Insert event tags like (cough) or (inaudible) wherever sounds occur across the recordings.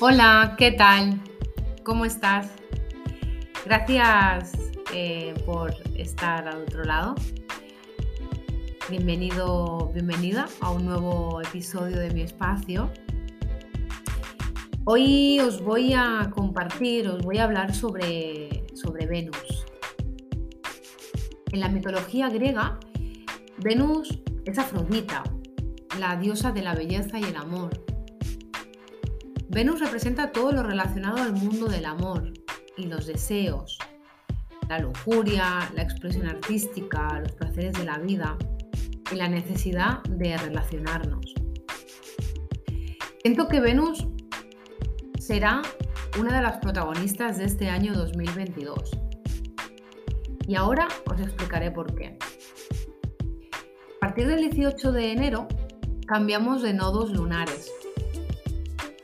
Hola, ¿qué tal? ¿Cómo estás? Gracias eh, por estar al otro lado. Bienvenido, bienvenida a un nuevo episodio de mi espacio. Hoy os voy a compartir, os voy a hablar sobre, sobre Venus. En la mitología griega, Venus es Afrodita, la diosa de la belleza y el amor Venus representa todo lo relacionado al mundo del amor y los deseos, la lujuria, la expresión artística, los placeres de la vida y la necesidad de relacionarnos. Siento que Venus será una de las protagonistas de este año 2022. Y ahora os explicaré por qué. A partir del 18 de enero cambiamos de nodos lunares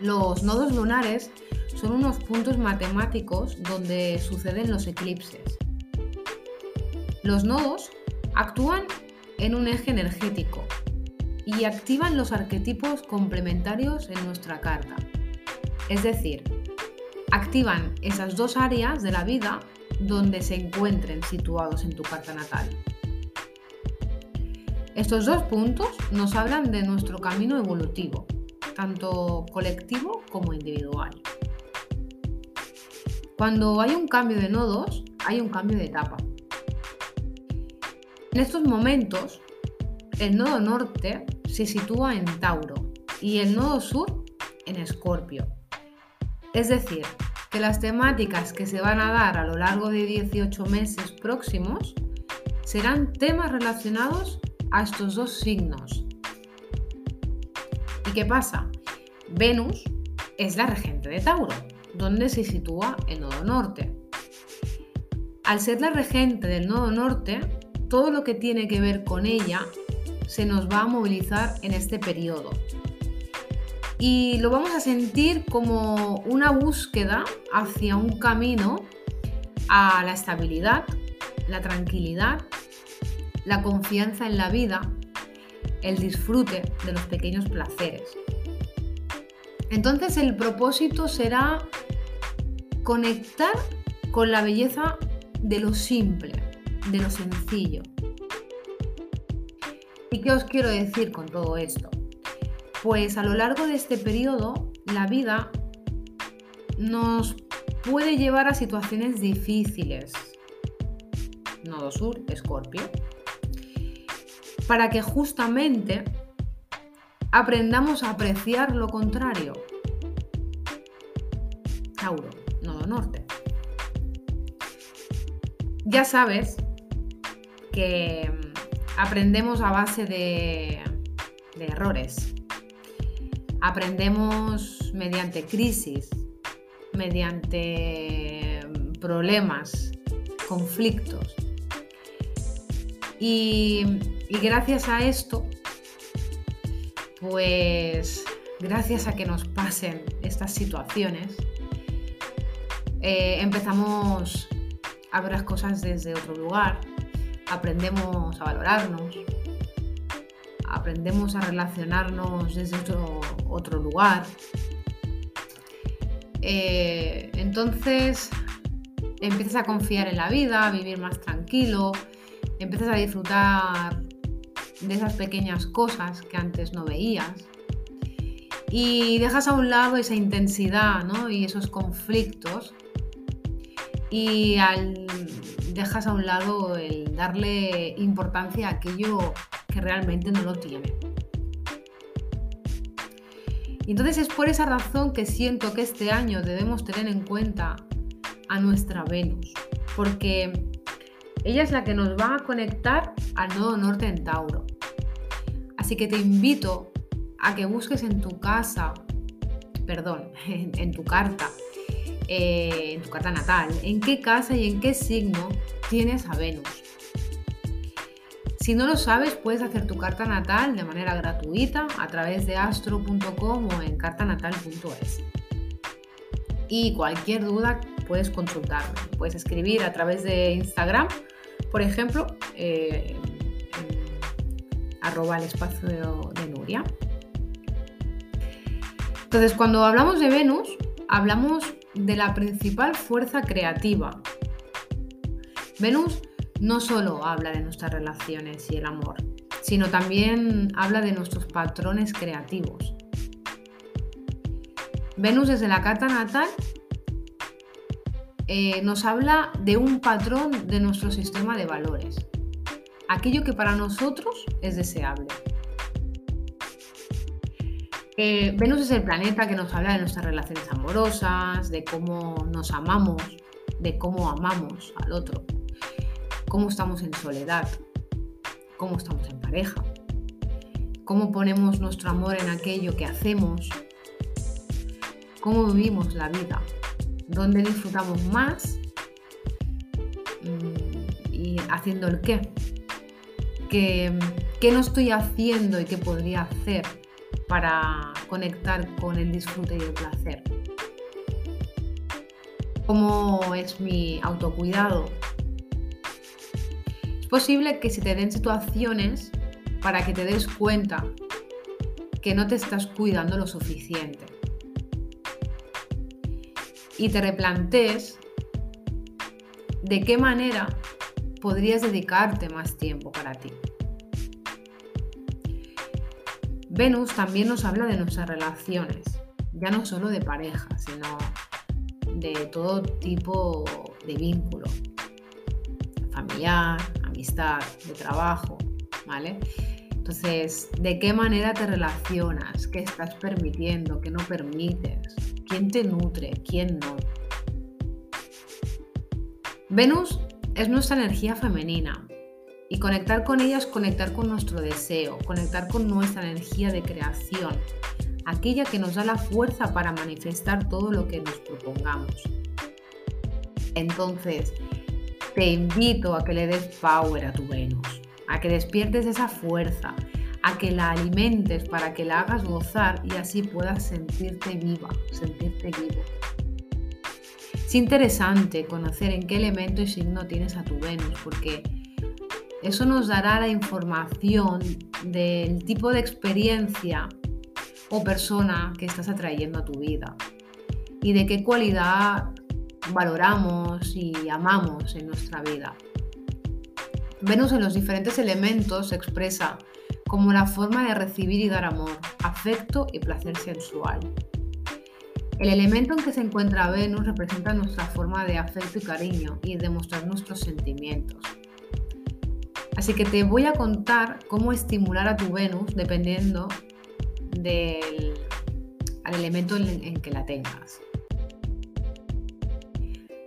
los nodos lunares son unos puntos matemáticos donde suceden los eclipses. Los nodos actúan en un eje energético y activan los arquetipos complementarios en nuestra carta. Es decir, activan esas dos áreas de la vida donde se encuentren situados en tu carta natal. Estos dos puntos nos hablan de nuestro camino evolutivo, tanto colectivo como individual. Cuando hay un cambio de nodos, hay un cambio de etapa. En estos momentos, el nodo norte se sitúa en Tauro y el nodo sur en Escorpio. Es decir, que las temáticas que se van a dar a lo largo de 18 meses próximos serán temas relacionados a estos dos signos. ¿Y qué pasa? Venus es la regente de Tauro, donde se sitúa el nodo norte. Al ser la regente del nodo norte, todo lo que tiene que ver con ella se nos va a movilizar en este periodo. Y lo vamos a sentir como una búsqueda hacia un camino a la estabilidad, la tranquilidad, la confianza en la vida, el disfrute de los pequeños placeres. Entonces el propósito será conectar con la belleza de lo simple, de lo sencillo. ¿Y qué os quiero decir con todo esto? Pues a lo largo de este periodo la vida nos puede llevar a situaciones difíciles. Nodo Sur, Escorpio. Para que justamente aprendamos a apreciar lo contrario. Tauro, nodo norte. Ya sabes que mm, aprendemos a base de, de errores. Aprendemos mediante crisis, mediante mm, problemas, conflictos. Y, y gracias a esto pues gracias a que nos pasen estas situaciones, eh, empezamos a ver las cosas desde otro lugar, aprendemos a valorarnos, aprendemos a relacionarnos desde otro, lugar. Eh, entonces empiezas a confiar en la vida, a vivir más tranquilo, empiezas a disfrutar de esas pequeñas cosas que antes no veías. Y dejas a un lado esa intensidad y esos conflictos y al, dejas a un lado el darle importancia a aquello que realmente no lo tiene. entonces es por esa razón que siento que este año debemos tener en cuenta a nuestra Venus, porque ella es la que nos va a conectar al nodo norte en Tauro. Así que te invito a que busques en tu casa, perdón, (laughs) en, tu carta, eh, en tu carta natal, en qué casa y en qué signo tienes a Venus. Si no lo sabes, puedes hacer tu carta natal de manera gratuita a través de astro.com o en cartanatal.es. Y cualquier duda puedes consultarme. Puedes escribir a través de Instagram por ejemplo, eh, arroba el espacio de, Nuria. Entonces, cuando hablamos de Venus, hablamos de la principal fuerza creativa. Venus no solo habla de nuestras relaciones y el amor, sino también habla de nuestros patrones creativos. Venus desde la carta natal eh, nos habla de un patrón de nuestro sistema de valores, aquello que para nosotros es deseable. Eh, Venus es el planeta que nos habla de nuestras relaciones amorosas, de cómo nos amamos, de cómo amamos al otro, cómo estamos en soledad, cómo estamos en pareja, cómo ponemos nuestro amor en aquello que hacemos, cómo vivimos la vida, dónde disfrutamos más mm, y haciendo el qué. ¿Qué, qué no estoy haciendo y qué podría hacer para conectar con el disfrute y el placer? ¿Cómo es mi autocuidado? Es posible que se te den situaciones para que te des cuenta que no te estás cuidando lo suficiente y te replantees de qué manera podrías dedicarte más tiempo para ti. Venus también nos habla de nuestras relaciones, ya no solo de pareja, sino de todo tipo de vínculo, familiar, amistad, de trabajo, ¿vale? Entonces, ¿de qué manera te relacionas? ¿Qué estás permitiendo? ¿Qué no permites? quién te nutre, quién no. Venus es nuestra energía femenina y conectar con ella es conectar con nuestro deseo, conectar con nuestra energía de creación, aquella que nos da la fuerza para manifestar todo lo que nos propongamos. Entonces, te invito a que le des power a tu Venus, a que despiertes esa fuerza, a que la alimentes para que la hagas gozar y así puedas sentirte viva, sentirte vivo. Es interesante conocer en qué elemento y signo tienes a tu Venus, porque eso nos dará la información del tipo de experiencia o persona que estás atrayendo a tu vida y de qué cualidad valoramos y amamos en nuestra vida. Venus en los diferentes elementos se expresa como la forma de recibir y dar amor, afecto y placer sensual. El elemento en que se encuentra Venus representa nuestra forma de afecto y cariño y demostrar nuestros sentimientos. Así que te voy a contar cómo estimular a tu Venus dependiendo del elemento en que la tengas.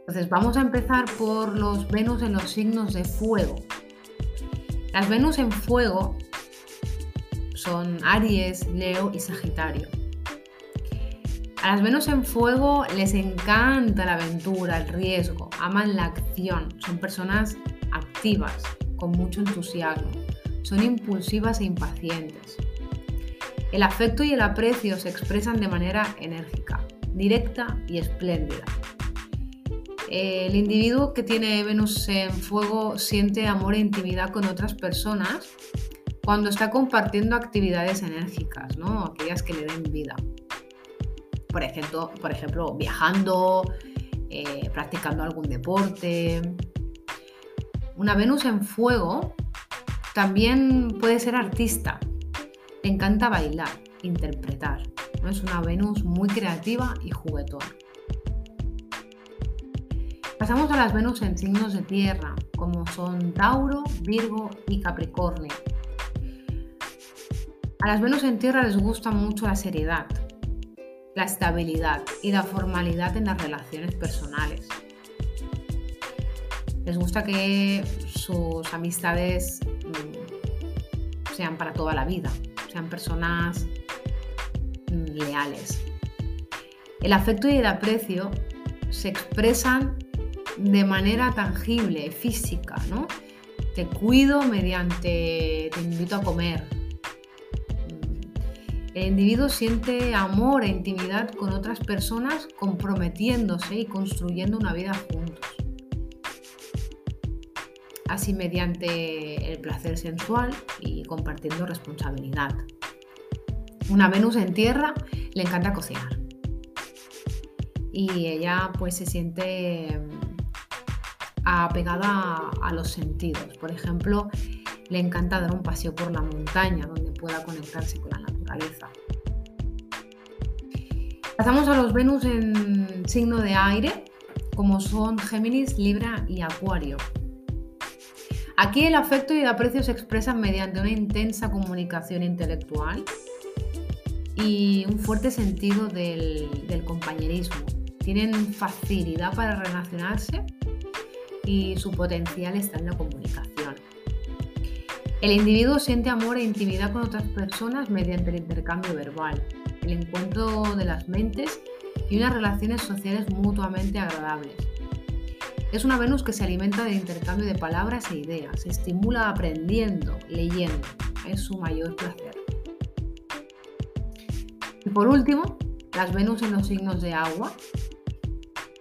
Entonces vamos a empezar por los Venus en los signos de fuego. Las Venus en fuego son Aries, Leo y Sagitario. A las Venus en fuego les encanta la aventura, el riesgo, aman la acción, son personas activas, con mucho entusiasmo, son impulsivas e impacientes. El afecto y el aprecio se expresan de manera enérgica, directa y espléndida. El individuo que tiene Venus en fuego siente amor e intimidad con otras personas cuando está compartiendo actividades enérgicas, ¿no? aquellas que le den vida. Por ejemplo, por ejemplo viajando, eh, practicando algún deporte. Una Venus en fuego también puede ser artista. Le encanta bailar, interpretar. Es una Venus muy creativa y juguetona. Pasamos a las Venus en signos de tierra, como son Tauro, Virgo y Capricornio. A las Venus en Tierra les gusta mucho la seriedad, la estabilidad y la formalidad en las relaciones personales. Les gusta que sus amistades mm, sean para toda la vida, sean personas mm, leales. El afecto y el aprecio se expresan de manera tangible, física, ¿no? Te cuido mediante te invito a comer, el individuo siente amor e intimidad con otras personas comprometiéndose y construyendo una vida juntos. Así mediante el placer sensual y compartiendo responsabilidad. una Venus en tierra le encanta cocinar. Y ella pues se siente mm, apegada a los sentidos. Por ejemplo, le encanta dar un paseo por la montaña donde pueda conectarse con Pasamos a los Venus en signo de aire, como son Géminis, Libra y Acuario. Aquí el afecto y el aprecio se expresan mediante una intensa comunicación intelectual y un fuerte sentido del, compañerismo. Tienen facilidad para relacionarse y su potencial está en la comunicación. El individuo siente amor e intimidad con otras personas mediante el intercambio verbal, el encuentro de las mentes y unas relaciones sociales mutuamente agradables. Es una Venus que se alimenta del intercambio de palabras e ideas, se estimula aprendiendo, leyendo. Es su mayor placer. Y por último, las Venus en los signos de agua,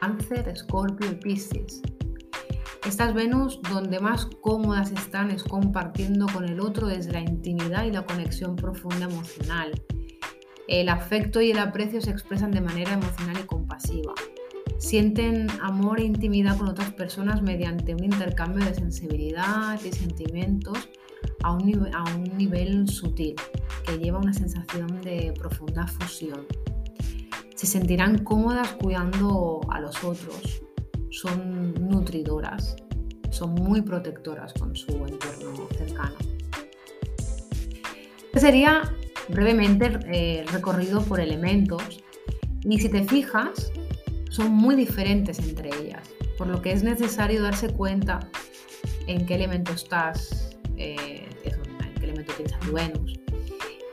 Cáncer, Escorpio y Piscis. Estas Venus donde más cómodas están es compartiendo con el otro desde la intimidad y la conexión profunda emocional. El afecto y el aprecio se expresan de manera emocional y compasiva sienten amor e intimidad con otras personas mediante un intercambio de sensibilidad y sentimientos a un, nivel, sutil, que lleva una sensación de profunda fusión. Se sentirán cómodas cuidando a los otros, son nutridoras, son muy protectoras con su entorno cercano. Este sería brevemente eh, recorrido por elementos y si te fijas, son muy diferentes entre ellas, por lo que es necesario darse cuenta en qué elemento estás, eh, en qué elemento tu Venus,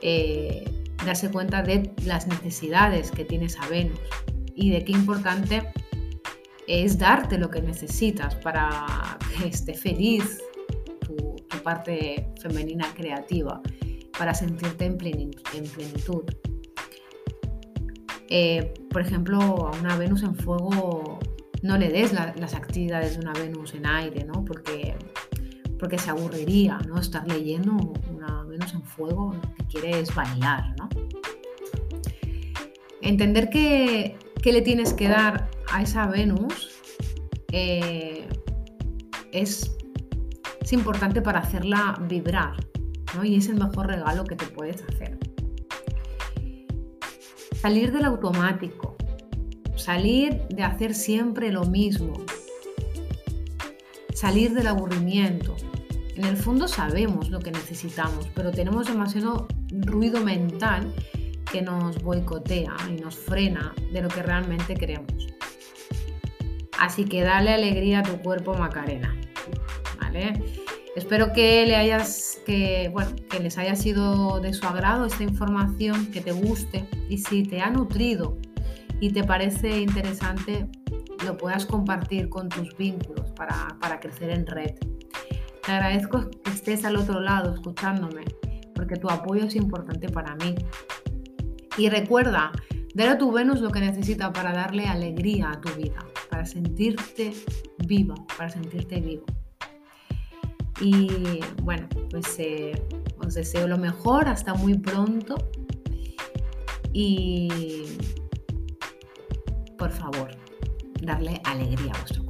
eh, darse cuenta de las necesidades que tienes a Venus y de qué importante es darte lo que necesitas para que esté feliz tu, parte femenina creativa, para sentirte en plenitud. Eh, por ejemplo, a una Venus en fuego no le des las actividades de una Venus en aire, ¿no? Porque, porque se aburriría, ¿no? Estar leyendo una Venus en fuego que quiere es bailar, ¿no? Entender que, le tienes que dar a esa Venus eh, es, es importante para hacerla vibrar, ¿no? Y es el mejor regalo que te puedes hacer. Salir del automático, salir de hacer siempre lo mismo, salir del aburrimiento. En el fondo sabemos lo que necesitamos, pero tenemos demasiado ruido mental que nos boicotea y nos frena de lo que realmente queremos. Así que dale alegría a tu cuerpo, Macarena. ¿Vale? Espero que, le hayas, que, bueno, que les haya sido de su agrado esta información, que te guste y si te ha nutrido y te parece interesante, lo puedas compartir con tus vínculos para, para crecer en red. Te agradezco que estés al otro lado escuchándome, porque tu apoyo es importante para mí. Y recuerda, dale a tu Venus lo que necesita para darle alegría a tu vida, para sentirte viva, para sentirte vivo. Y bueno, pues eh, os deseo lo mejor, hasta muy pronto. Y por favor, darle alegría a vuestro